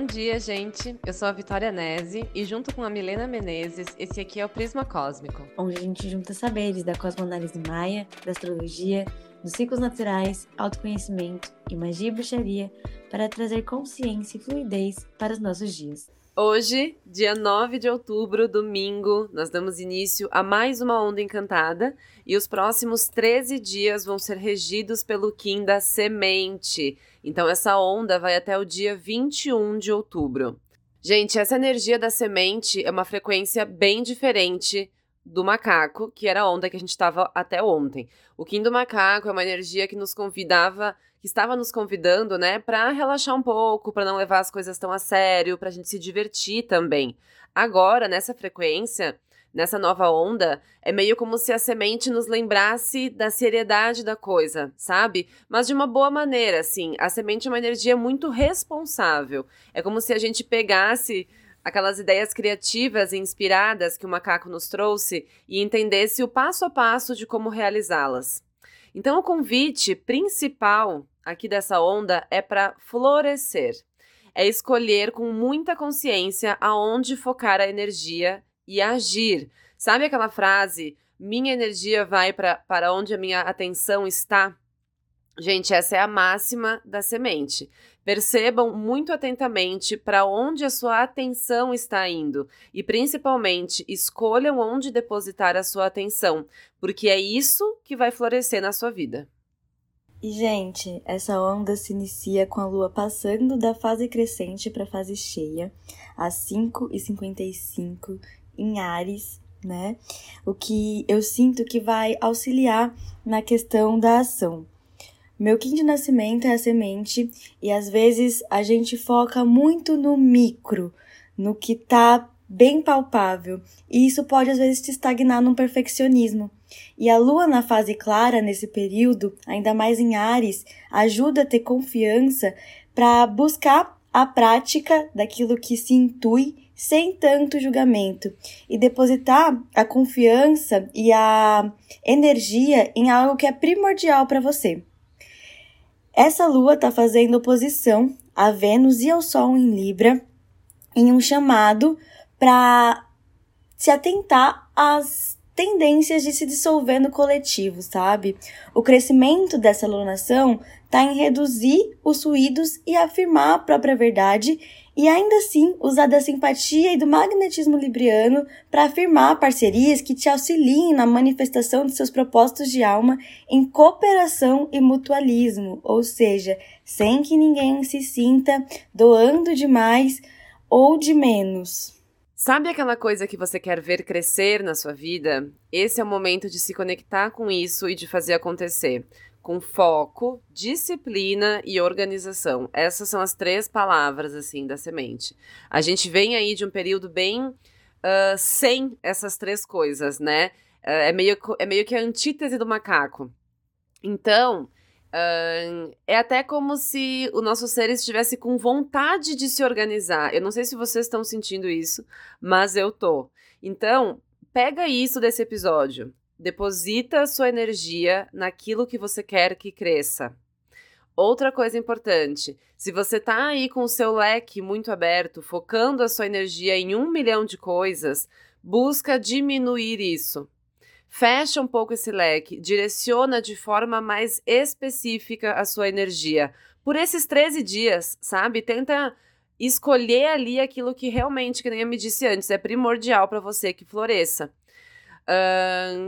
Bom dia, gente. Eu sou a Vitória Nese e junto com a Milena Menezes, esse aqui é o Prisma Cósmico. Onde a gente junta saberes da cosmoanálise maia, da astrologia, dos ciclos naturais, autoconhecimento e magia e bruxaria para trazer consciência e fluidez para os nossos dias. Hoje, dia 9 de outubro, domingo, nós damos início a mais uma onda encantada e os próximos 13 dias vão ser regidos pelo Kim da Semente. Então, essa onda vai até o dia 21 de outubro. Gente, essa energia da semente é uma frequência bem diferente do macaco, que era a onda que a gente estava até ontem. O Kim do macaco é uma energia que nos convidava que estava nos convidando, né, para relaxar um pouco, para não levar as coisas tão a sério, para a gente se divertir também. Agora, nessa frequência, nessa nova onda, é meio como se a semente nos lembrasse da seriedade da coisa, sabe? Mas de uma boa maneira, assim. A semente é uma energia muito responsável. É como se a gente pegasse aquelas ideias criativas e inspiradas que o macaco nos trouxe e entendesse o passo a passo de como realizá-las. Então, o convite principal aqui dessa onda é para florescer. É escolher com muita consciência aonde focar a energia e agir. Sabe aquela frase? Minha energia vai para onde a minha atenção está? Gente, essa é a máxima da semente. Percebam muito atentamente para onde a sua atenção está indo e, principalmente, escolham onde depositar a sua atenção, porque é isso que vai florescer na sua vida. E, gente, essa onda se inicia com a lua passando da fase crescente para a fase cheia, às 5h55 em Ares, né? O que eu sinto que vai auxiliar na questão da ação. Meu Kim de nascimento é a semente e às vezes a gente foca muito no micro, no que tá bem palpável, e isso pode às vezes te estagnar num perfeccionismo. E a lua na fase clara nesse período, ainda mais em Ares, ajuda a ter confiança para buscar a prática daquilo que se intui sem tanto julgamento e depositar a confiança e a energia em algo que é primordial para você. Essa lua está fazendo oposição a Vênus e ao Sol em Libra em um chamado para se atentar às tendências de se dissolver no coletivo, sabe? O crescimento dessa alunação está em reduzir os ruídos e afirmar a própria verdade e ainda assim usar da simpatia e do magnetismo libriano para afirmar parcerias que te auxiliem na manifestação de seus propósitos de alma em cooperação e mutualismo, ou seja, sem que ninguém se sinta doando demais ou de menos. Sabe aquela coisa que você quer ver crescer na sua vida? Esse é o momento de se conectar com isso e de fazer acontecer. Com foco, disciplina e organização. Essas são as três palavras, assim, da semente. A gente vem aí de um período bem uh, sem essas três coisas, né? Uh, é, meio, é meio que a antítese do macaco. Então, Uh, é até como se o nosso ser estivesse com vontade de se organizar. Eu não sei se vocês estão sentindo isso, mas eu tô. Então, pega isso desse episódio. Deposita sua energia naquilo que você quer que cresça. Outra coisa importante: se você tá aí com o seu leque muito aberto, focando a sua energia em um milhão de coisas, busca diminuir isso. Fecha um pouco esse leque, direciona de forma mais específica a sua energia. Por esses 13 dias, sabe? Tenta escolher ali aquilo que realmente, que nem eu me disse antes, é primordial para você que floresça.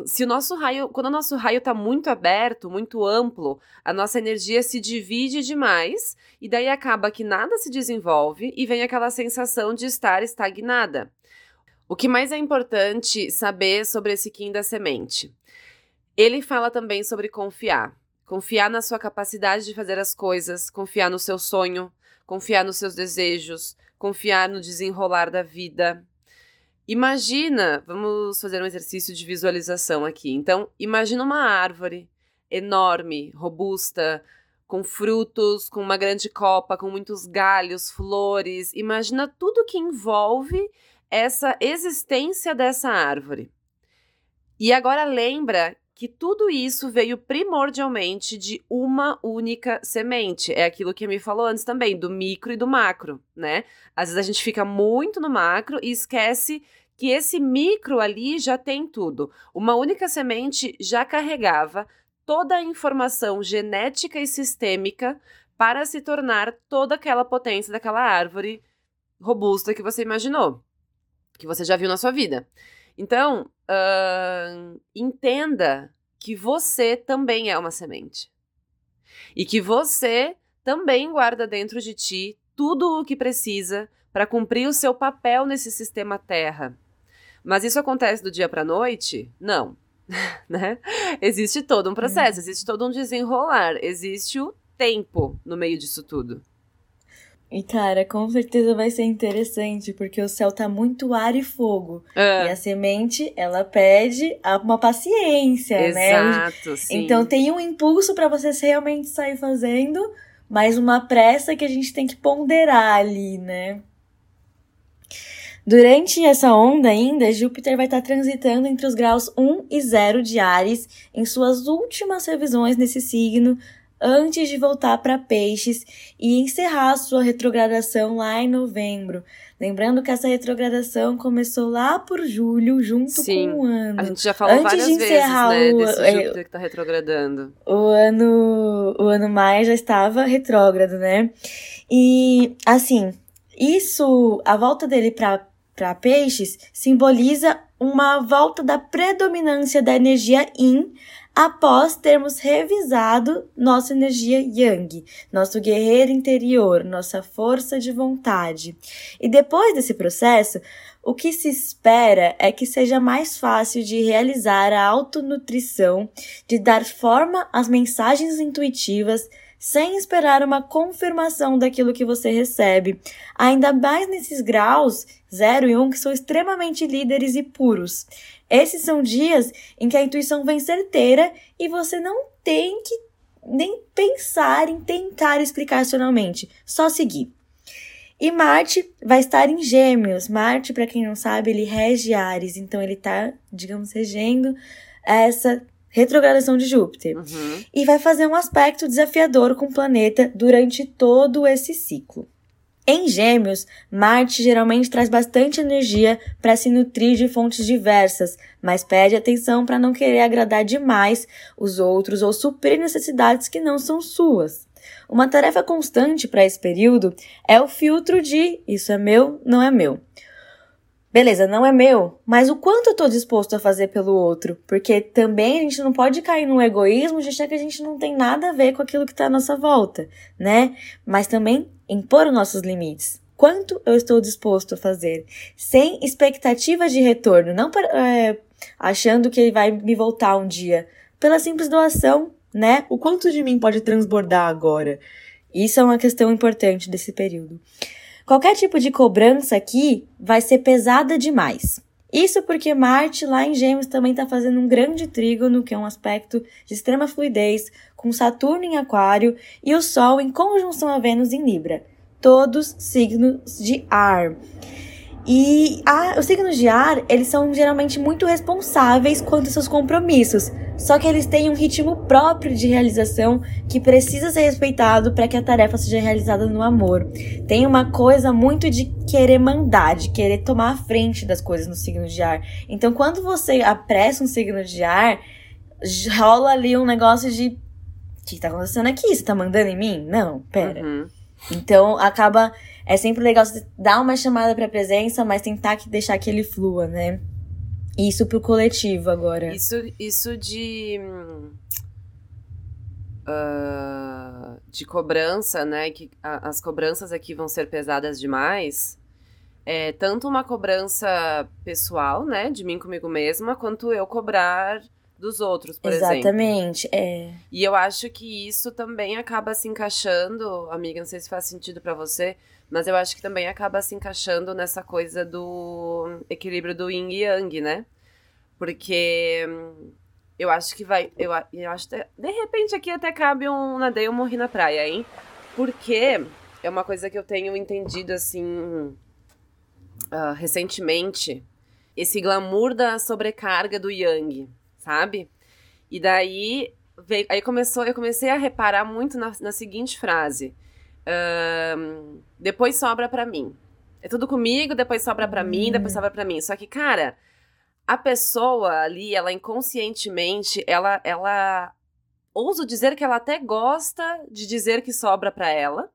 Se o nosso raio, quando o nosso raio está muito aberto, muito amplo, a nossa energia se divide demais e daí acaba que nada se desenvolve e vem aquela sensação de estar estagnada. O que mais é importante saber sobre esse Kim da semente? Ele fala também sobre confiar. Confiar na sua capacidade de fazer as coisas, confiar no seu sonho, confiar nos seus desejos, confiar no desenrolar da vida. Imagina, vamos fazer um exercício de visualização aqui. Então, imagina uma árvore enorme, robusta, com frutos, com uma grande copa, com muitos galhos, flores. Imagina tudo que envolve essa existência dessa árvore. E agora lembra que tudo isso veio primordialmente de uma única semente. É aquilo que me falou antes também, do micro e do macro, né? Às vezes a gente fica muito no macro e esquece que esse micro ali já tem tudo. Uma única semente já carregava toda a informação genética e sistêmica para se tornar toda aquela potência daquela árvore robusta que você imaginou, que você já viu na sua vida. Então, uh, entenda que você também é uma semente. E que você também guarda dentro de ti tudo o que precisa para cumprir o seu papel nesse sistema Terra. Mas isso acontece do dia para noite? Não. né? Existe todo um processo, uhum. existe todo um desenrolar, existe o tempo no meio disso tudo. E, cara, com certeza vai ser interessante, porque o céu tá muito ar e fogo. É. E a semente, ela pede uma paciência, Exato, né? Exato, sim. Então tem um impulso para vocês realmente sair fazendo, mas uma pressa que a gente tem que ponderar ali, né? Durante essa onda ainda, Júpiter vai estar transitando entre os graus 1 e 0 de Ares em suas últimas revisões nesse signo antes de voltar para Peixes e encerrar sua retrogradação lá em novembro. Lembrando que essa retrogradação começou lá por julho, junto Sim, com o ano. A gente já falou antes várias de encerrar vezes, né, o, desse Júpiter que está retrogradando. O ano, o ano Maia já estava retrógrado, né? E, assim, isso, a volta dele para para peixes simboliza uma volta da predominância da energia yin após termos revisado nossa energia yang, nosso guerreiro interior, nossa força de vontade. E depois desse processo, o que se espera é que seja mais fácil de realizar a autonutrição, de dar forma às mensagens intuitivas, sem esperar uma confirmação daquilo que você recebe. Ainda mais nesses graus 0 e 1 um, que são extremamente líderes e puros. Esses são dias em que a intuição vem certeira e você não tem que nem pensar em tentar explicar racionalmente, só seguir. E Marte vai estar em Gêmeos. Marte, para quem não sabe, ele rege Ares, então ele está, digamos, regendo essa retrogradação de Júpiter. Uhum. E vai fazer um aspecto desafiador com o planeta durante todo esse ciclo. Em Gêmeos, Marte geralmente traz bastante energia para se nutrir de fontes diversas, mas pede atenção para não querer agradar demais os outros ou suprir necessidades que não são suas. Uma tarefa constante para esse período é o filtro de isso é meu, não é meu. Beleza, não é meu, mas o quanto eu tô disposto a fazer pelo outro? Porque também a gente não pode cair no egoísmo de achar que a gente não tem nada a ver com aquilo que tá à nossa volta, né? Mas também impor os nossos limites. Quanto eu estou disposto a fazer? Sem expectativa de retorno, não é, achando que ele vai me voltar um dia. Pela simples doação, né? O quanto de mim pode transbordar agora? Isso é uma questão importante desse período. Qualquer tipo de cobrança aqui vai ser pesada demais. Isso porque Marte, lá em Gêmeos, também está fazendo um grande trígono, que é um aspecto de extrema fluidez, com Saturno em Aquário e o Sol em conjunção a Vênus em Libra. Todos signos de ar. E a, os signos de ar, eles são geralmente muito responsáveis quanto aos seus compromissos, só que eles têm um ritmo próprio de realização que precisa ser respeitado para que a tarefa seja realizada no amor. Tem uma coisa muito de querer mandar, de querer tomar a frente das coisas no signo de ar. Então, quando você apressa um signo de ar, rola ali um negócio de o que tá acontecendo aqui? Você tá mandando em mim? Não, pera. Uhum. Então, acaba é sempre legal você dar uma chamada pra presença, mas tentar que deixar que ele flua, né? Isso pro coletivo agora. Isso, isso de. Uh, de cobrança, né? Que a, as cobranças aqui vão ser pesadas demais. É tanto uma cobrança pessoal, né? De mim comigo mesma, quanto eu cobrar dos outros, por Exatamente, exemplo. Exatamente, é. E eu acho que isso também acaba se encaixando, amiga, não sei se faz sentido para você, mas eu acho que também acaba se encaixando nessa coisa do equilíbrio do yin e yang, né? Porque hum, eu acho que vai. Eu, eu acho que de repente aqui até cabe um nadei ou morri na praia, hein? Porque é uma coisa que eu tenho entendido assim. Uh, recentemente. Esse glamour da sobrecarga do yang, sabe? E daí veio, aí começou, eu comecei a reparar muito na, na seguinte frase: depois sobra para mim. É tudo comigo, depois sobra para mim, depois hum. sobra para mim. Só que, cara, a pessoa ali, ela inconscientemente, ela, ela ouso dizer que ela até gosta de dizer que sobra para ela.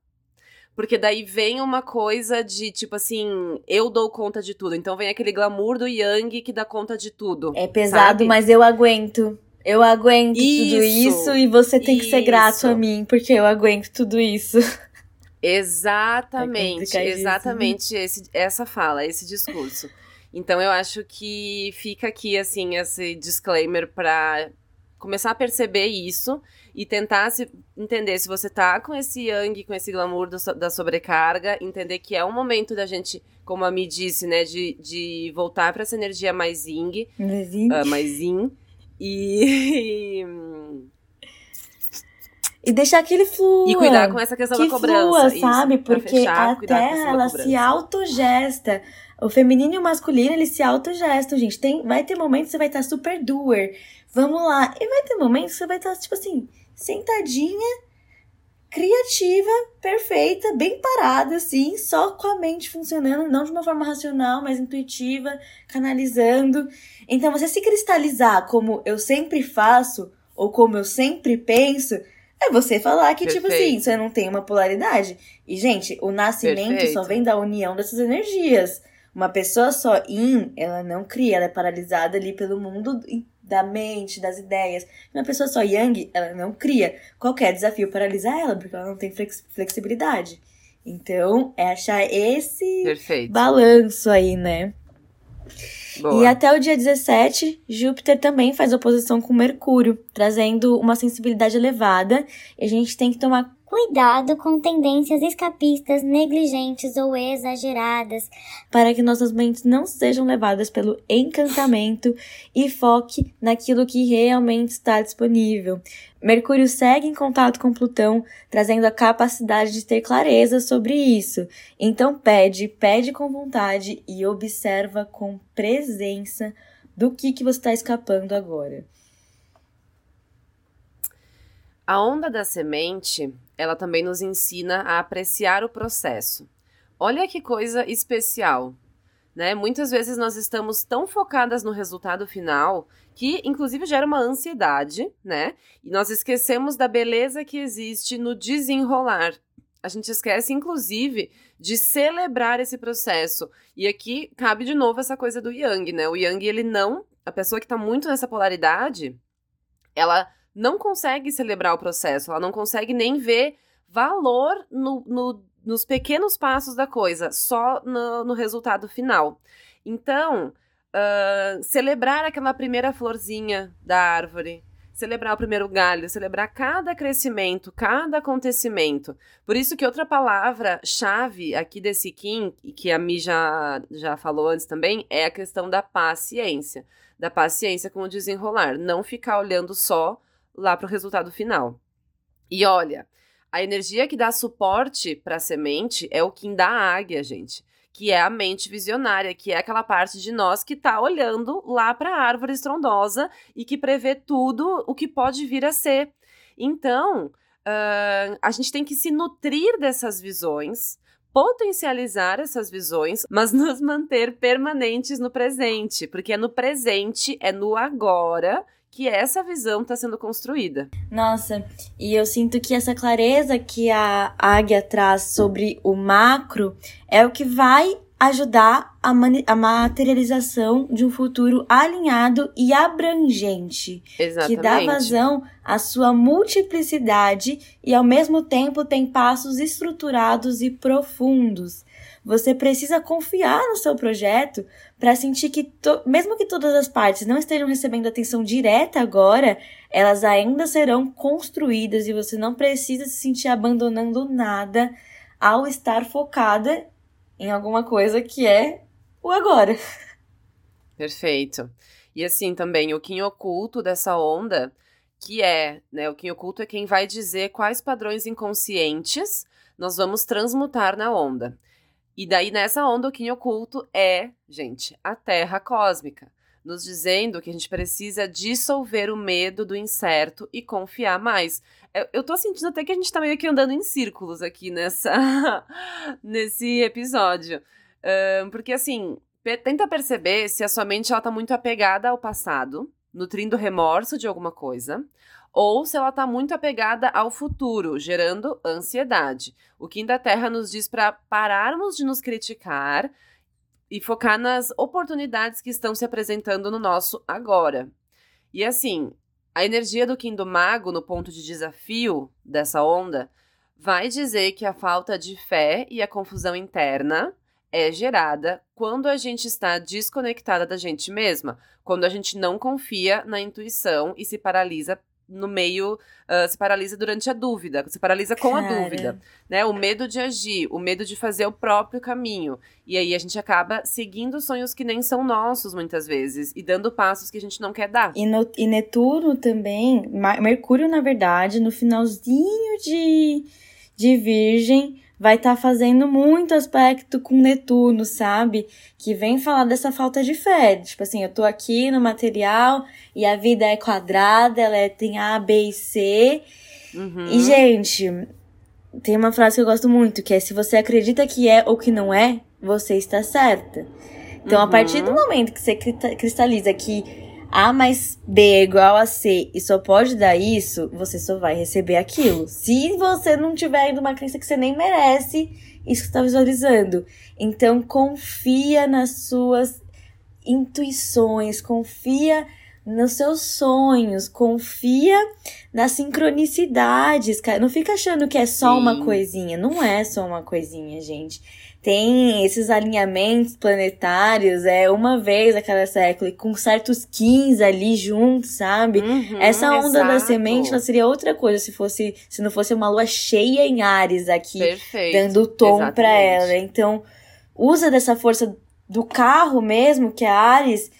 Porque daí vem uma coisa de tipo assim, eu dou conta de tudo. Então vem aquele glamour do Yang que dá conta de tudo. É pesado, sabe? mas eu aguento. Eu aguento isso, tudo isso e você tem isso. que ser grato a mim, porque eu aguento tudo isso. Exatamente, é exatamente esse, essa fala, esse discurso. Então eu acho que fica aqui assim esse disclaimer para começar a perceber isso e tentar se entender se você tá com esse yang, com esse glamour do, da sobrecarga, entender que é um momento da gente, como a Mi disse, né, de, de voltar para essa energia mais yin, mais uh, mais yin. E, e deixar que ele flua. E cuidar com essa questão que da cobrança. Flua, sabe? Isso, Porque fechar, a Terra, ela se autogesta. O feminino e o masculino, eles se autogestam, gente. Tem, vai ter momentos que você vai estar super doer. Vamos lá. E vai ter momentos que você vai estar, tipo assim, sentadinha, criativa, perfeita, bem parada, assim, só com a mente funcionando, não de uma forma racional, mas intuitiva, canalizando. Então, você se cristalizar como eu sempre faço, ou como eu sempre penso, é você falar que, Perfeito. tipo assim, você não tem uma polaridade. E, gente, o nascimento Perfeito. só vem da união dessas energias. Uma pessoa só in, ela não cria, ela é paralisada ali pelo mundo da mente, das ideias. Uma pessoa só yang, ela não cria. Qualquer desafio paralisa ela, porque ela não tem flexibilidade. Então, é achar esse Perfeito. balanço aí, né? E até o dia 17, Júpiter também faz oposição com Mercúrio, trazendo uma sensibilidade elevada. E a gente tem que tomar Cuidado com tendências escapistas, negligentes ou exageradas, para que nossas mentes não sejam levadas pelo encantamento e foque naquilo que realmente está disponível. Mercúrio segue em contato com Plutão, trazendo a capacidade de ter clareza sobre isso. Então pede, pede com vontade e observa com presença do que, que você está escapando agora. A onda da semente ela também nos ensina a apreciar o processo. Olha que coisa especial, né? Muitas vezes nós estamos tão focadas no resultado final que, inclusive, gera uma ansiedade, né? E nós esquecemos da beleza que existe no desenrolar. A gente esquece, inclusive, de celebrar esse processo. E aqui cabe de novo essa coisa do Yang, né? O Yang, ele não. A pessoa que está muito nessa polaridade, ela não consegue celebrar o processo, ela não consegue nem ver valor no, no, nos pequenos passos da coisa, só no, no resultado final. Então, uh, celebrar aquela primeira florzinha da árvore, celebrar o primeiro galho, celebrar cada crescimento, cada acontecimento. Por isso que outra palavra chave aqui desse Kim, que a Mi já, já falou antes também, é a questão da paciência. Da paciência com o desenrolar. Não ficar olhando só lá para o resultado final. E olha, a energia que dá suporte para a semente é o Kim da águia, gente. Que é a mente visionária, que é aquela parte de nós que está olhando lá para a árvore estrondosa e que prevê tudo o que pode vir a ser. Então, uh, a gente tem que se nutrir dessas visões, potencializar essas visões, mas nos manter permanentes no presente, porque é no presente, é no agora que essa visão está sendo construída. Nossa, e eu sinto que essa clareza que a águia traz sobre o macro é o que vai ajudar a, a materialização de um futuro alinhado e abrangente. Exatamente. Que dá vazão à sua multiplicidade e ao mesmo tempo tem passos estruturados e profundos. Você precisa confiar no seu projeto para sentir que, mesmo que todas as partes não estejam recebendo atenção direta agora, elas ainda serão construídas e você não precisa se sentir abandonando nada ao estar focada em alguma coisa que é o agora. Perfeito. E assim também, o Kim oculto dessa onda, que é, né, o Kim oculto é quem vai dizer quais padrões inconscientes nós vamos transmutar na onda. E daí, nessa onda, o Kim oculto é, gente, a Terra cósmica. nos dizendo que a gente precisa dissolver o medo do incerto e confiar mais. Eu, tô sentindo até que a gente tá meio que andando em círculos aqui nessa nesse episódio. Uh, porque assim, tenta perceber se a sua mente ela tá muito apegada ao passado, nutrindo remorso de alguma coisa, ou se ela está muito apegada ao futuro, gerando ansiedade. O Kim da Terra nos diz para pararmos de nos criticar e focar nas oportunidades que estão se apresentando no nosso agora. E assim, a energia do Kim do Mago no ponto de desafio dessa onda vai dizer que a falta de fé e a confusão interna é gerada quando a gente está desconectada da gente mesma, quando a gente não confia na intuição e se paralisa no meio, uh, se paralisa durante a dúvida, se paralisa com Cara. a dúvida, né? O medo de agir, o medo de fazer o próprio caminho. E aí a gente acaba seguindo sonhos que nem são nossos muitas vezes e dando passos que a gente não quer dar. E, no, e Netuno também, Mercúrio na verdade, no finalzinho de, de Virgem, vai estar tá fazendo muito aspecto com Netuno, sabe? Que vem falar dessa falta de fé. Tipo assim, eu tô aqui no material e a vida é quadrada, ela é, tem A, B e C. Uhum. E, gente, tem uma frase que eu gosto muito, que é se você acredita que é ou que não é, você está certa. Então, uhum. a partir do momento que você cristaliza que a mais B é igual a C e só pode dar isso, você só vai receber aquilo. Se você não tiver ainda uma crença que você nem merece isso que está visualizando. Então confia nas suas intuições, confia nos seus sonhos, confia nas sincronicidades, cara. Não fica achando que é só Sim. uma coisinha. Não é só uma coisinha, gente tem esses alinhamentos planetários, é uma vez a cada século, com certos 15 ali juntos, sabe? Uhum, Essa onda exato. da semente ela seria outra coisa se fosse se não fosse uma lua cheia em Ares aqui, Perfeito, dando tom para ela. Então, usa dessa força do carro mesmo, que é Ares,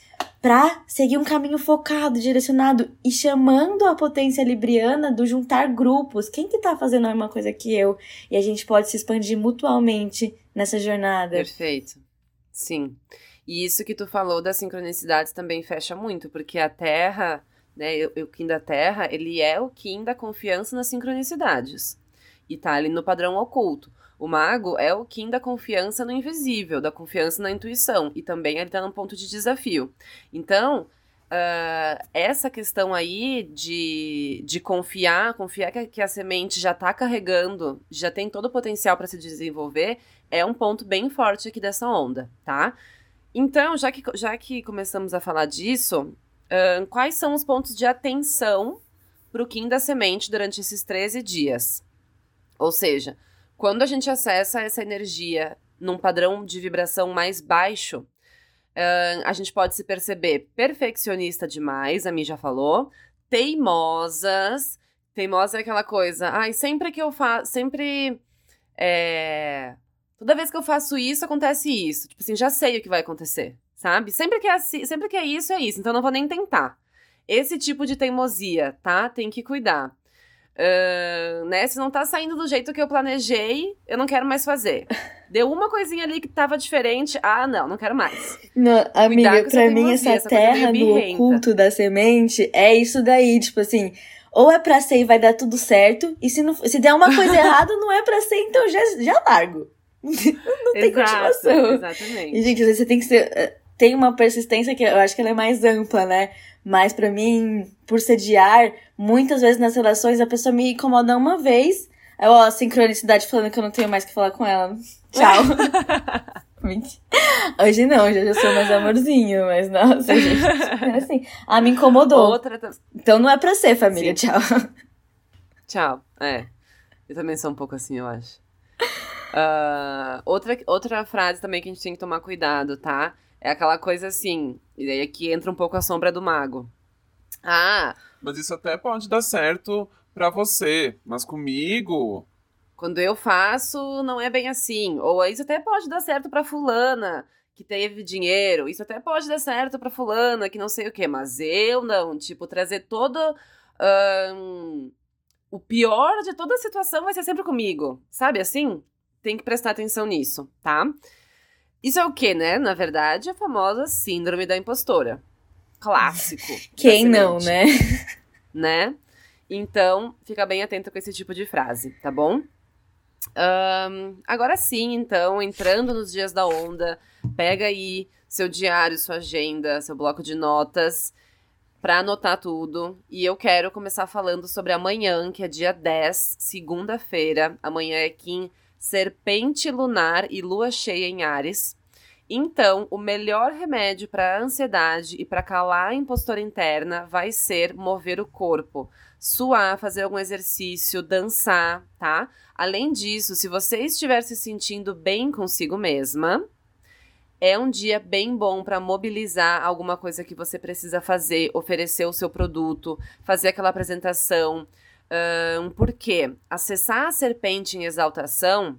para seguir um caminho focado, direcionado e chamando a potência libriana do juntar grupos. Quem que tá fazendo a mesma coisa que eu? E a gente pode se expandir mutualmente nessa jornada. Perfeito. Sim. E isso que tu falou das sincronicidades também fecha muito, porque a Terra, né, o Kim da Terra, ele é o Kim da confiança nas sincronicidades. E tá ali no padrão oculto. O mago é o Kim da confiança no invisível, da confiança na intuição. E também ele está num ponto de desafio. Então, uh, essa questão aí de, de confiar, confiar que, que a semente já está carregando, já tem todo o potencial para se desenvolver, é um ponto bem forte aqui dessa onda, tá? Então, já que, já que começamos a falar disso, uh, quais são os pontos de atenção para o Kim da semente durante esses 13 dias? Ou seja, quando a gente acessa essa energia num padrão de vibração mais baixo, uh, a gente pode se perceber perfeccionista demais, a Mi já falou, teimosas. Teimosa é aquela coisa, ai, sempre que eu faço, sempre. É, toda vez que eu faço isso, acontece isso. Tipo assim, já sei o que vai acontecer, sabe? Sempre que é, assim, sempre que é isso, é isso. Então não vou nem tentar. Esse tipo de teimosia, tá? Tem que cuidar. Uh, né? Se não tá saindo do jeito que eu planejei, eu não quero mais fazer. Deu uma coisinha ali que tava diferente. Ah, não, não quero mais. Não, amiga, pra mim essa, essa terra do oculto da semente é isso daí, tipo assim, ou é pra ser e vai dar tudo certo, e se, não, se der uma coisa errada, não é pra ser, então já, já largo. não tem Exato, continuação. Exatamente. E, gente, você tem que ser. Eh, tem uma persistência que eu acho que ela é mais ampla, né? Mas para mim, por sediar, muitas vezes nas relações a pessoa me incomoda uma vez. Eu, ó, a sincronicidade falando que eu não tenho mais que falar com ela. Tchau. Hoje não, hoje eu já sou mais amorzinho, mas nossa, gente. É assim. Ah, me incomodou. Outra... Então não é pra ser, família. Sim. Tchau. Tchau. É. Eu também sou um pouco assim, eu acho. Uh, outra, outra frase também que a gente tem que tomar cuidado, tá? É aquela coisa assim, e daí aqui entra um pouco a sombra do mago. Ah! Mas isso até pode dar certo para você, mas comigo. Quando eu faço, não é bem assim. Ou isso até pode dar certo para fulana que teve dinheiro. Isso até pode dar certo para fulana que não sei o quê. Mas eu não. Tipo, trazer todo. O pior de toda a situação vai ser sempre comigo. Sabe assim? Tem que prestar atenção nisso, tá? Isso é o que, né? Na verdade, a famosa síndrome da impostora. clássico. Quem não, né? Né? Então, fica bem atento com esse tipo de frase, tá bom? Um, agora sim, então, entrando nos dias da onda, pega aí seu diário, sua agenda, seu bloco de notas para anotar tudo. E eu quero começar falando sobre amanhã, que é dia 10, segunda-feira. Amanhã é Kim Serpente Lunar e Lua Cheia em Ares. Então, o melhor remédio para ansiedade e para calar a impostora interna vai ser mover o corpo, suar, fazer algum exercício, dançar, tá? Além disso, se você estiver se sentindo bem consigo mesma, é um dia bem bom para mobilizar alguma coisa que você precisa fazer, oferecer o seu produto, fazer aquela apresentação. Um, porque acessar a serpente em exaltação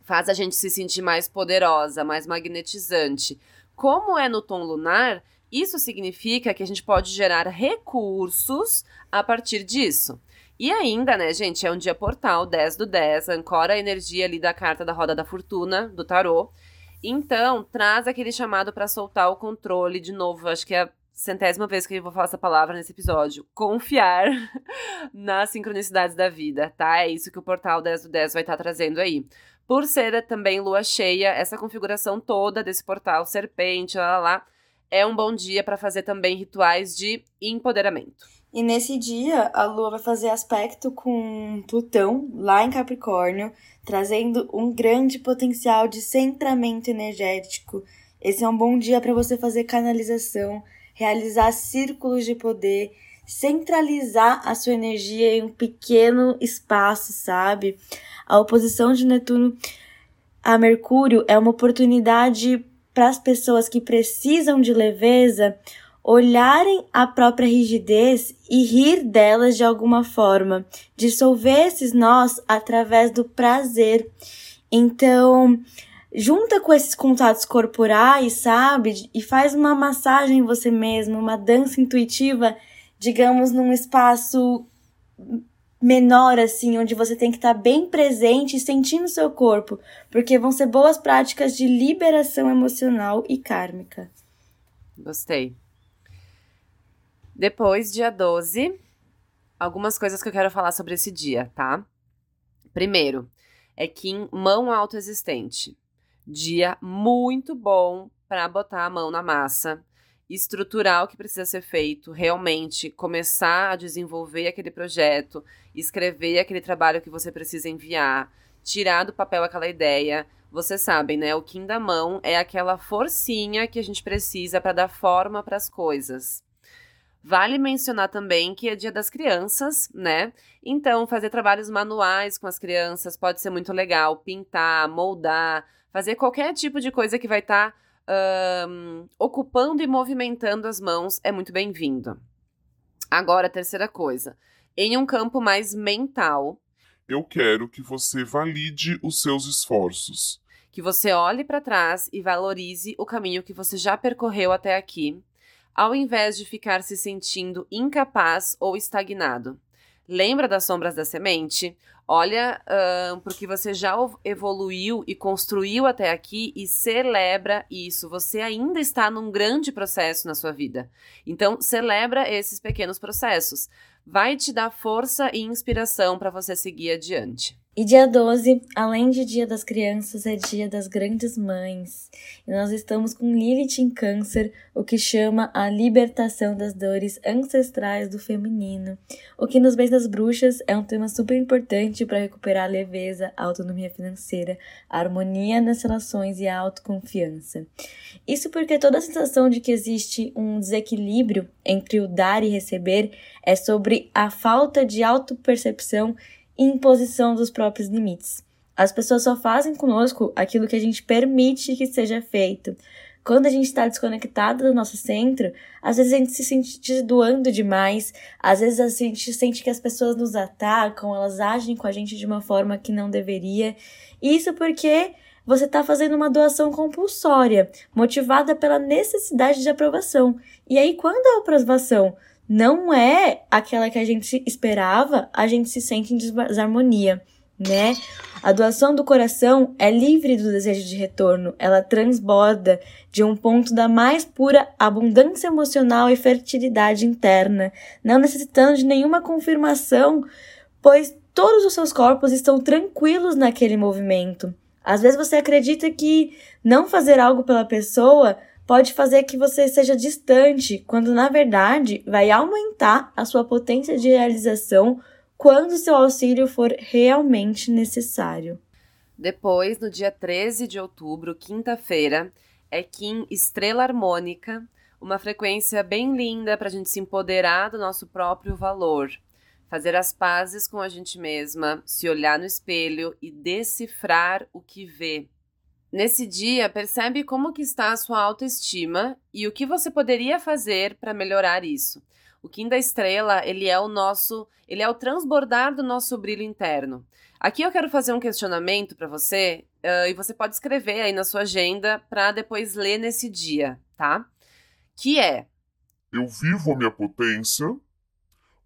faz a gente se sentir mais poderosa, mais magnetizante. Como é no tom lunar, isso significa que a gente pode gerar recursos a partir disso. E ainda, né, gente, é um dia portal, 10 do 10, ancora a energia ali da carta da roda da fortuna, do tarô. Então, traz aquele chamado para soltar o controle de novo. Acho que é a centésima vez que eu vou falar essa palavra nesse episódio. Confiar nas sincronicidades da vida, tá? É isso que o portal 10 do 10 vai estar tá trazendo aí. Por ser também lua cheia, essa configuração toda desse portal, serpente, lá, lá, lá é um bom dia para fazer também rituais de empoderamento. E nesse dia, a Lua vai fazer aspecto com Plutão, lá em Capricórnio, trazendo um grande potencial de centramento energético. Esse é um bom dia para você fazer canalização, realizar círculos de poder, centralizar a sua energia em um pequeno espaço, sabe? A oposição de Netuno a Mercúrio é uma oportunidade para as pessoas que precisam de leveza olharem a própria rigidez e rir delas de alguma forma, dissolver esses nós através do prazer. Então, junta com esses contatos corporais, sabe? E faz uma massagem em você mesmo, uma dança intuitiva, digamos, num espaço menor, assim, onde você tem que estar bem presente e sentindo seu corpo, porque vão ser boas práticas de liberação emocional e kármica. Gostei. Depois, dia 12, algumas coisas que eu quero falar sobre esse dia, tá? Primeiro, é Kim mão autoexistente. Dia muito bom para botar a mão na massa, estruturar o que precisa ser feito, realmente começar a desenvolver aquele projeto, escrever aquele trabalho que você precisa enviar, tirar do papel aquela ideia. Vocês sabem, né? O Kim da mão é aquela forcinha que a gente precisa para dar forma para as coisas. Vale mencionar também que é dia das crianças, né? Então, fazer trabalhos manuais com as crianças pode ser muito legal. Pintar, moldar, fazer qualquer tipo de coisa que vai estar tá, um, ocupando e movimentando as mãos é muito bem-vindo. Agora, terceira coisa. Em um campo mais mental. Eu quero que você valide os seus esforços. Que você olhe para trás e valorize o caminho que você já percorreu até aqui ao invés de ficar se sentindo incapaz ou estagnado. Lembra das sombras da semente? Olha uh, porque você já evoluiu e construiu até aqui e celebra isso. Você ainda está num grande processo na sua vida. Então, celebra esses pequenos processos. Vai te dar força e inspiração para você seguir adiante. E dia 12, além de Dia das Crianças, é Dia das Grandes Mães. E nós estamos com Lilith em Câncer, o que chama a libertação das dores ancestrais do feminino. O que nos mês das bruxas é um tema super importante para recuperar a leveza, a autonomia financeira, a harmonia nas relações e a autoconfiança. Isso porque toda a sensação de que existe um desequilíbrio entre o dar e receber é sobre a falta de autopercepção e imposição dos próprios limites. As pessoas só fazem conosco aquilo que a gente permite que seja feito. Quando a gente está desconectado do nosso centro, às vezes a gente se sente doando demais, às vezes a gente sente que as pessoas nos atacam, elas agem com a gente de uma forma que não deveria. Isso porque você está fazendo uma doação compulsória, motivada pela necessidade de aprovação. E aí, quando a aprovação não é aquela que a gente esperava, a gente se sente em desarmonia, né? A doação do coração é livre do desejo de retorno, ela transborda de um ponto da mais pura abundância emocional e fertilidade interna, não necessitando de nenhuma confirmação, pois todos os seus corpos estão tranquilos naquele movimento. Às vezes você acredita que não fazer algo pela pessoa pode fazer que você seja distante, quando na verdade vai aumentar a sua potência de realização quando seu auxílio for realmente necessário. Depois, no dia 13 de outubro, quinta-feira, é Kim Estrela Harmônica, uma frequência bem linda para a gente se empoderar do nosso próprio valor, fazer as pazes com a gente mesma, se olhar no espelho e decifrar o que vê. Nesse dia, percebe como que está a sua autoestima e o que você poderia fazer para melhorar isso. O Kim da Estrela, ele é o nosso, ele é o transbordar do nosso brilho interno. Aqui eu quero fazer um questionamento para você uh, e você pode escrever aí na sua agenda para depois ler nesse dia, tá? Que é: Eu vivo a minha potência ou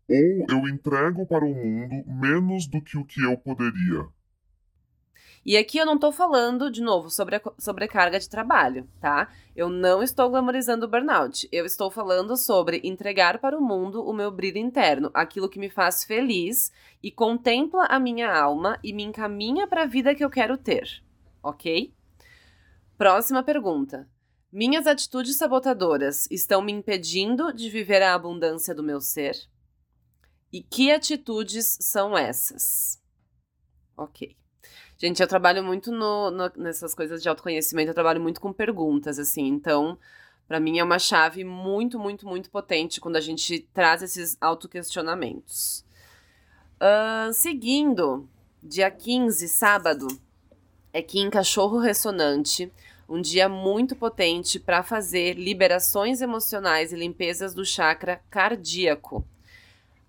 eu entrego para o mundo menos do que o que eu poderia? E aqui eu não tô falando, de novo, sobre a sobrecarga de trabalho, tá? Eu não estou glamorizando o burnout. Eu estou falando sobre entregar para o mundo o meu brilho interno, aquilo que me faz feliz e contempla a minha alma e me encaminha para a vida que eu quero ter, ok? Próxima pergunta. Minhas atitudes sabotadoras estão me impedindo de viver a abundância do meu ser? E que atitudes são essas? Ok. Gente, eu trabalho muito no, no, nessas coisas de autoconhecimento, eu trabalho muito com perguntas, assim. Então, para mim é uma chave muito, muito, muito potente quando a gente traz esses autoquestionamentos. Uh, seguindo, dia 15, sábado, é Kim Cachorro Ressonante, um dia muito potente para fazer liberações emocionais e limpezas do chakra cardíaco.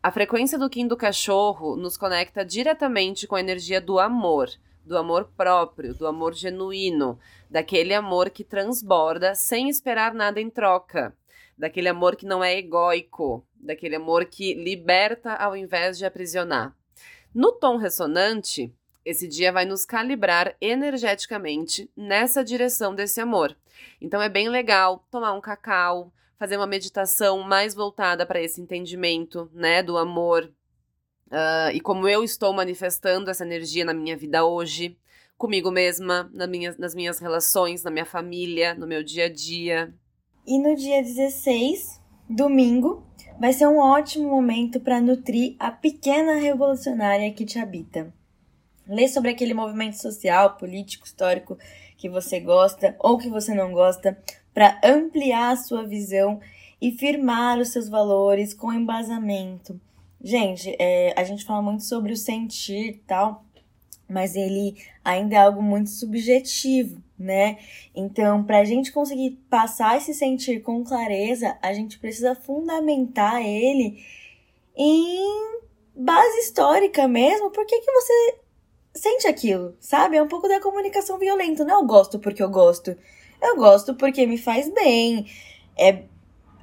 A frequência do Kim do cachorro nos conecta diretamente com a energia do amor, do amor próprio, do amor genuíno, daquele amor que transborda sem esperar nada em troca, daquele amor que não é egóico, daquele amor que liberta ao invés de aprisionar. No tom ressonante, esse dia vai nos calibrar energeticamente nessa direção desse amor. Então é bem legal tomar um cacau, fazer uma meditação mais voltada para esse entendimento, né, do amor, Uh, e como eu estou manifestando essa energia na minha vida hoje, comigo mesma, na minha, nas minhas relações, na minha família, no meu dia a dia. E no dia 16, domingo, vai ser um ótimo momento para nutrir a pequena revolucionária que te habita. Lê sobre aquele movimento social, político, histórico que você gosta ou que você não gosta, para ampliar a sua visão e firmar os seus valores com embasamento Gente, é, a gente fala muito sobre o sentir e tal, mas ele ainda é algo muito subjetivo, né? Então, para a gente conseguir passar esse sentir com clareza, a gente precisa fundamentar ele em base histórica mesmo. Por que, que você sente aquilo, sabe? É um pouco da comunicação violenta. Não eu gosto porque eu gosto. Eu gosto porque me faz bem. É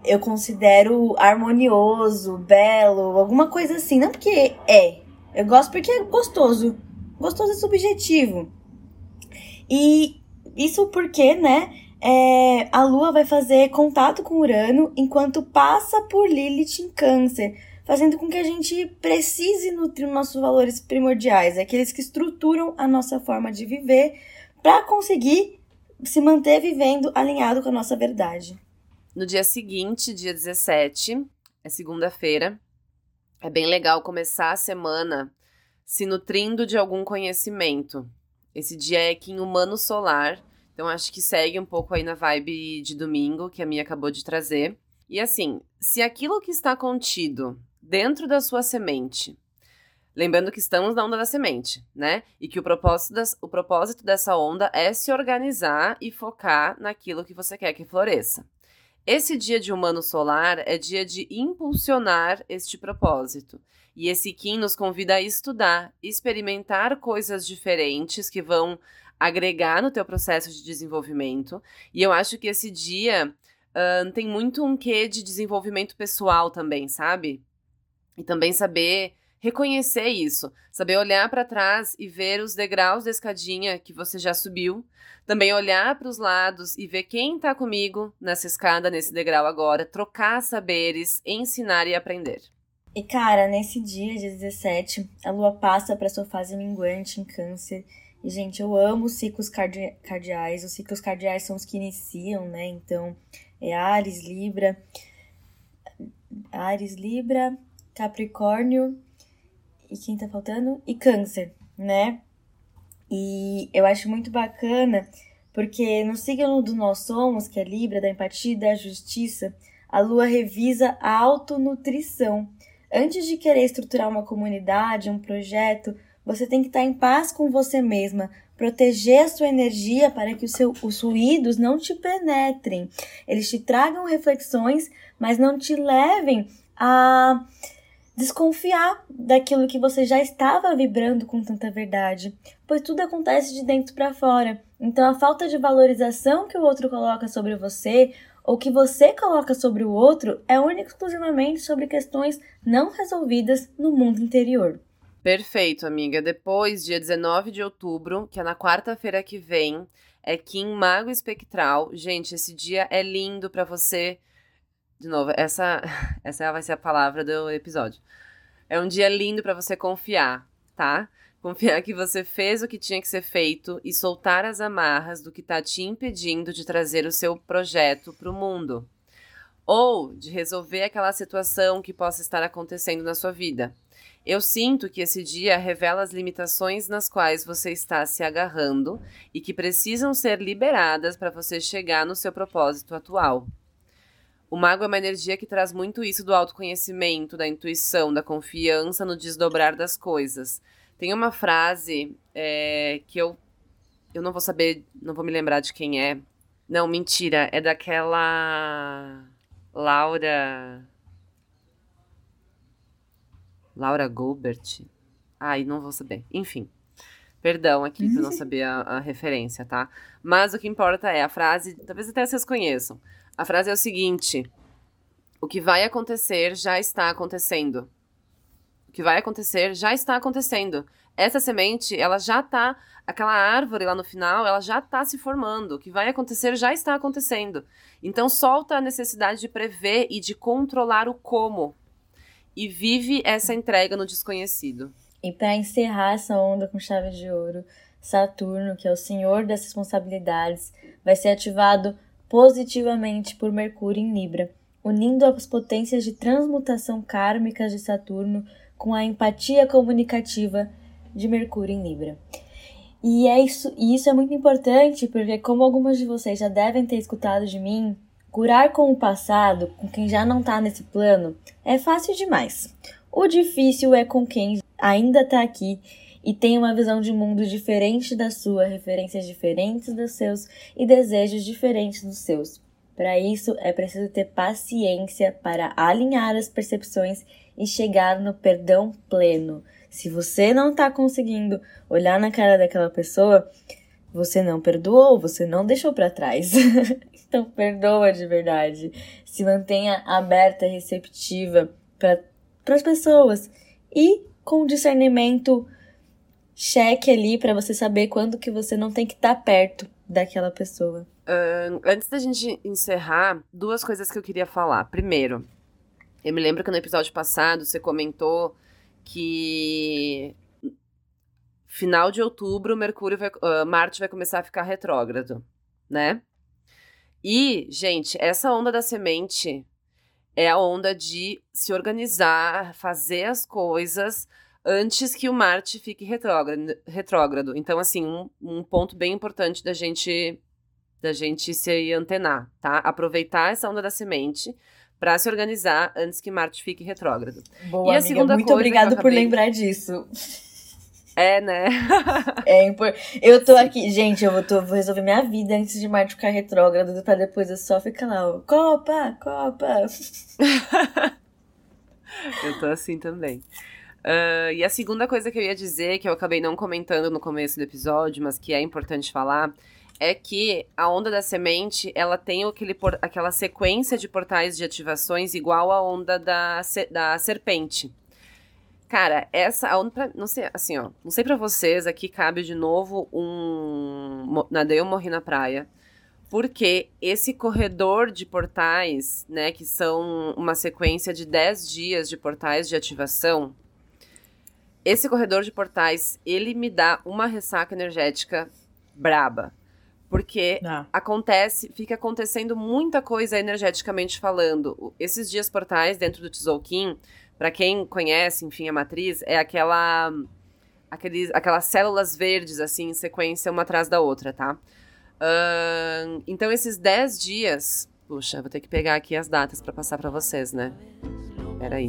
eu considero harmonioso, belo, alguma coisa assim. Não porque é. Eu gosto porque é gostoso. Gostoso é subjetivo. E isso porque, né? É, a Lua vai fazer contato com Urano enquanto passa por Lilith em Câncer, fazendo com que a gente precise nutrir nossos valores primordiais, aqueles que estruturam a nossa forma de viver, para conseguir se manter vivendo alinhado com a nossa verdade. No dia seguinte, dia 17, é segunda-feira, é bem legal começar a semana se nutrindo de algum conhecimento. Esse dia é Kim Humano Solar, então acho que segue um pouco aí na vibe de domingo que a minha acabou de trazer. E assim, se aquilo que está contido dentro da sua semente, lembrando que estamos na onda da semente, né? E que o propósito, das, o propósito dessa onda é se organizar e focar naquilo que você quer que floresça. Esse dia de humano solar é dia de impulsionar este propósito. E esse Kim nos convida a estudar, experimentar coisas diferentes que vão agregar no teu processo de desenvolvimento. E eu acho que esse dia uh, tem muito um quê de desenvolvimento pessoal também, sabe? E também saber reconhecer isso, saber olhar para trás e ver os degraus da escadinha que você já subiu, também olhar para os lados e ver quem está comigo nessa escada, nesse degrau agora, trocar saberes, ensinar e aprender. E cara, nesse dia, dia 17, a lua passa para sua fase minguante em Câncer. E, gente, eu amo os ciclos cardi cardiais. Os ciclos cardiais são os que iniciam, né? Então, é Ares, Libra. Ares, Libra, Capricórnio, e quem tá faltando? E câncer, né? E eu acho muito bacana, porque no signo do Nós Somos, que é Libra, da empatia e da justiça, a lua revisa a autonutrição. Antes de querer estruturar uma comunidade, um projeto, você tem que estar em paz com você mesma, proteger a sua energia para que seu, os ruídos não te penetrem. Eles te tragam reflexões, mas não te levem a desconfiar daquilo que você já estava vibrando com tanta verdade, pois tudo acontece de dentro para fora. Então a falta de valorização que o outro coloca sobre você ou que você coloca sobre o outro é única e exclusivamente sobre questões não resolvidas no mundo interior. Perfeito, amiga. Depois, dia 19 de outubro, que é na quarta-feira que vem, é Kim Mago Espectral. Gente, esse dia é lindo para você de novo, essa, essa vai ser a palavra do episódio. É um dia lindo para você confiar, tá? Confiar que você fez o que tinha que ser feito e soltar as amarras do que está te impedindo de trazer o seu projeto para o mundo. Ou de resolver aquela situação que possa estar acontecendo na sua vida. Eu sinto que esse dia revela as limitações nas quais você está se agarrando e que precisam ser liberadas para você chegar no seu propósito atual. O mago é uma energia que traz muito isso do autoconhecimento, da intuição, da confiança no desdobrar das coisas. Tem uma frase é, que eu eu não vou saber, não vou me lembrar de quem é. Não, mentira, é daquela Laura Laura Gilbert. Ai, não vou saber. Enfim. Perdão aqui por não saber a, a referência, tá? Mas o que importa é a frase, talvez até vocês conheçam. A frase é o seguinte: O que vai acontecer já está acontecendo. O que vai acontecer já está acontecendo. Essa semente, ela já está, aquela árvore lá no final, ela já está se formando. O que vai acontecer já está acontecendo. Então solta a necessidade de prever e de controlar o como. E vive essa entrega no desconhecido. E para encerrar essa onda com chave de ouro, Saturno, que é o senhor das responsabilidades, vai ser ativado positivamente por Mercúrio em Libra, unindo as potências de transmutação kármicas de Saturno com a empatia comunicativa de Mercúrio em Libra. E, é isso, e isso é muito importante porque, como algumas de vocês já devem ter escutado de mim, curar com o passado, com quem já não está nesse plano, é fácil demais. O difícil é com quem ainda está aqui e tem uma visão de mundo diferente da sua, referências diferentes dos seus e desejos diferentes dos seus. Para isso, é preciso ter paciência para alinhar as percepções e chegar no perdão pleno. Se você não está conseguindo olhar na cara daquela pessoa, você não perdoou, você não deixou para trás. então, perdoa de verdade. Se mantenha aberta, receptiva para as pessoas e com discernimento cheque ali para você saber quando que você não tem que estar tá perto daquela pessoa. Uh, antes da gente encerrar, duas coisas que eu queria falar. Primeiro, eu me lembro que no episódio passado você comentou que final de outubro Mercúrio vai, uh, Marte vai começar a ficar retrógrado, né? E, gente, essa onda da semente é a onda de se organizar, fazer as coisas antes que o Marte fique retrógrado. retrógrado. Então, assim, um, um ponto bem importante da gente da gente se antenar, tá? Aproveitar essa onda da semente para se organizar antes que Marte fique retrógrado. Boa, e a amiga, segunda muito obrigada acabei... por lembrar disso. É, né? é, eu tô aqui, gente, eu vou, tô, vou resolver minha vida antes de Marte ficar retrógrado, pra depois eu só ficar lá, ó, Copa, Copa. eu tô assim também. Uh, e a segunda coisa que eu ia dizer, que eu acabei não comentando no começo do episódio, mas que é importante falar, é que a onda da semente, ela tem aquele por, aquela sequência de portais de ativações igual à onda da, da serpente. Cara, essa. Não sei, assim, ó. Não sei pra vocês, aqui cabe de novo um. Nadei ou morri na praia. Porque esse corredor de portais, né, que são uma sequência de 10 dias de portais de ativação, esse corredor de portais, ele me dá uma ressaca energética braba. Porque ah. acontece, fica acontecendo muita coisa energeticamente falando. Esses dias portais dentro do Tzolk'in, para quem conhece, enfim, a matriz, é aquela aqueles, aquelas células verdes, assim, em sequência, uma atrás da outra, tá? Uh, então, esses 10 dias. Puxa, vou ter que pegar aqui as datas para passar para vocês, né? Peraí.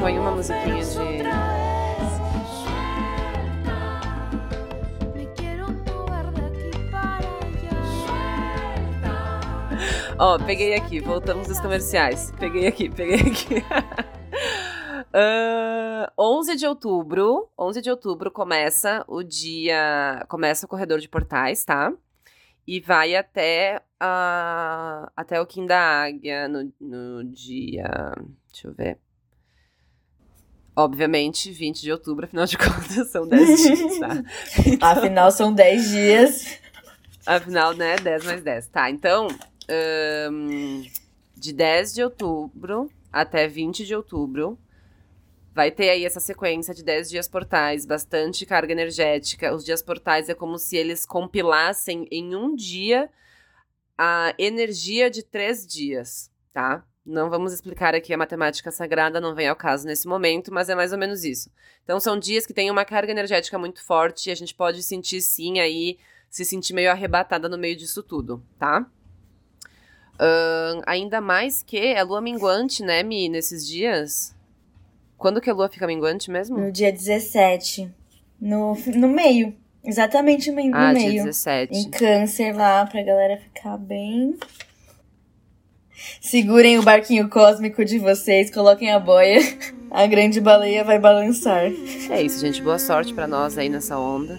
Põe uma musiquinha de. Ó, peguei aqui, voltamos dos comerciais. Peguei aqui, peguei aqui. Uh, 11 de outubro, 11 de outubro começa o dia, começa o corredor de portais, tá? E vai até, uh, até o Kim da Águia no, no dia, deixa eu ver. Obviamente, 20 de outubro, afinal de contas, são 10 dias, tá? Então, afinal, são 10 dias. Afinal, né, 10 mais 10. Tá, então, um, de 10 de outubro até 20 de outubro. Vai ter aí essa sequência de 10 dias portais, bastante carga energética. Os dias portais é como se eles compilassem em um dia a energia de três dias, tá? Não vamos explicar aqui a matemática sagrada, não vem ao caso nesse momento, mas é mais ou menos isso. Então são dias que têm uma carga energética muito forte e a gente pode sentir sim aí, se sentir meio arrebatada no meio disso tudo, tá? Uh, ainda mais que é lua minguante, né, Mi, nesses dias. Quando que a lua fica minguante mesmo? No dia 17. No, no meio. Exatamente no, ah, meio. Dia 17. Em câncer lá, pra galera ficar bem. Segurem o barquinho cósmico de vocês, coloquem a boia. A grande baleia vai balançar. É isso, gente. Boa sorte para nós aí nessa onda.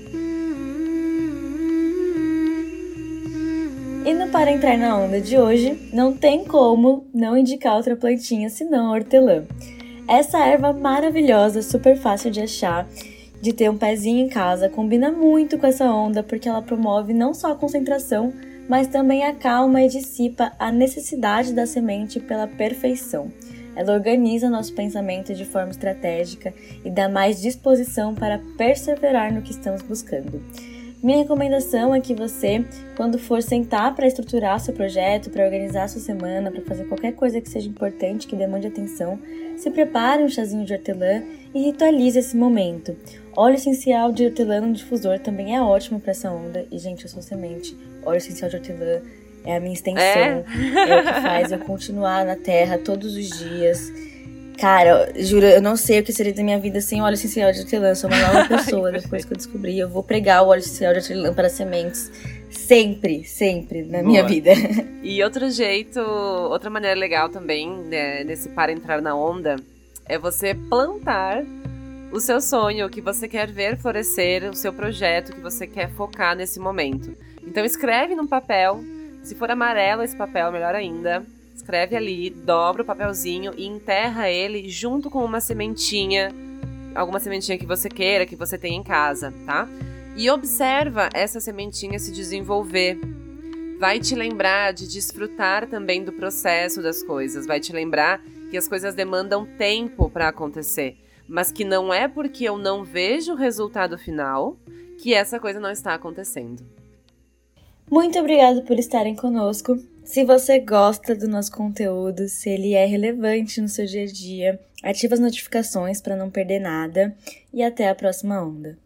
E no Para Entrar na Onda de hoje, não tem como não indicar outra plantinha senão a hortelã. Essa erva maravilhosa, super fácil de achar, de ter um pezinho em casa, combina muito com essa onda porque ela promove não só a concentração, mas também acalma e dissipa a necessidade da semente pela perfeição. Ela organiza nosso pensamento de forma estratégica e dá mais disposição para perseverar no que estamos buscando. Minha recomendação é que você, quando for sentar para estruturar seu projeto, para organizar sua semana, para fazer qualquer coisa que seja importante, que demande atenção, se prepare um chazinho de hortelã e ritualize esse momento. Óleo essencial de hortelã no difusor também é ótimo para essa onda. E, gente, eu sou semente. Óleo essencial de hortelã é a minha extensão. É, é o que faz eu continuar na terra todos os dias Cara, juro, eu não sei o que seria da minha vida sem óleo essencial de hortelã. Sou uma nova pessoa depois que eu descobri. Eu vou pregar o óleo essencial de hortelã para sementes. Sempre, sempre na Boa. minha vida. E outro jeito, outra maneira legal também, né, nesse para entrar na onda, é você plantar o seu sonho, que você quer ver florescer, o seu projeto que você quer focar nesse momento. Então escreve num papel. Se for amarelo esse papel, melhor ainda escreve ali, dobra o papelzinho e enterra ele junto com uma sementinha, alguma sementinha que você queira, que você tenha em casa, tá? E observa essa sementinha se desenvolver. Vai te lembrar de desfrutar também do processo das coisas, vai te lembrar que as coisas demandam tempo para acontecer, mas que não é porque eu não vejo o resultado final que essa coisa não está acontecendo. Muito obrigado por estarem conosco. Se você gosta do nosso conteúdo, se ele é relevante no seu dia a dia, ative as notificações para não perder nada e até a próxima onda.